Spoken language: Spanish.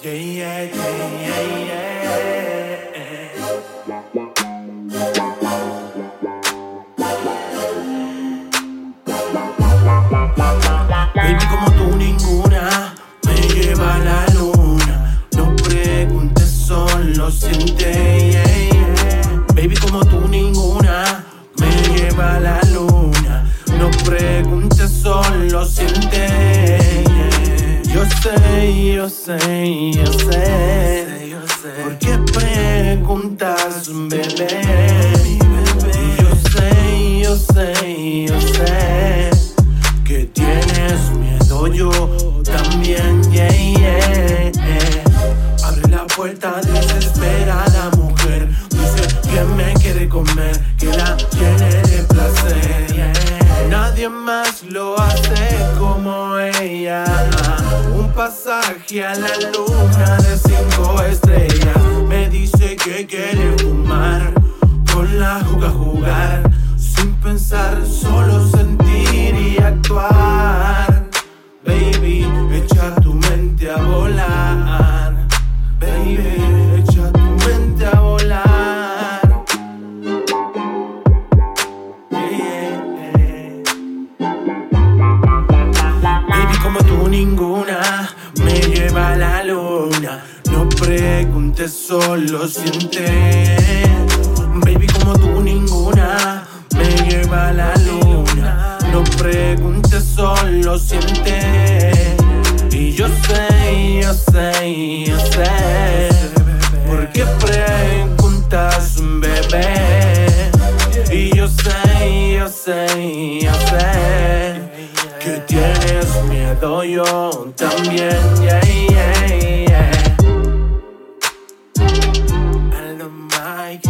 Yeah, yeah, yeah, yeah, Baby, como tú ninguna me lleva a la luna. No preguntes, solo siente. Yo sé, yo sé. ¿Por qué preguntas, bebé? Yo sé, yo sé, yo sé que tienes miedo, yo también, yeah, yeah. Abre la puerta desesperada, mujer. Dice que me quiere comer, que la tiene de placer. yeah. Nadie más lo hace como ella. Pasaje a la luna de cinco estrellas. Me dice que quiere fumar, con la juga jugar. Sin pensar, solo sentir y actuar. Baby, echa tu mente a volar. Baby, echa tu mente a volar. Baby, como tú ninguna me lleva a la luna. No preguntes, solo siente. Baby, como tú ninguna me lleva a la luna. No preguntes, solo siente. Y yo sé, yo sé, yo sé. ¿Por qué preguntas, bebé? Y yo sé, yo sé, yo sé que tienes miedo, yo también, yeah, yeah, yeah. Mike,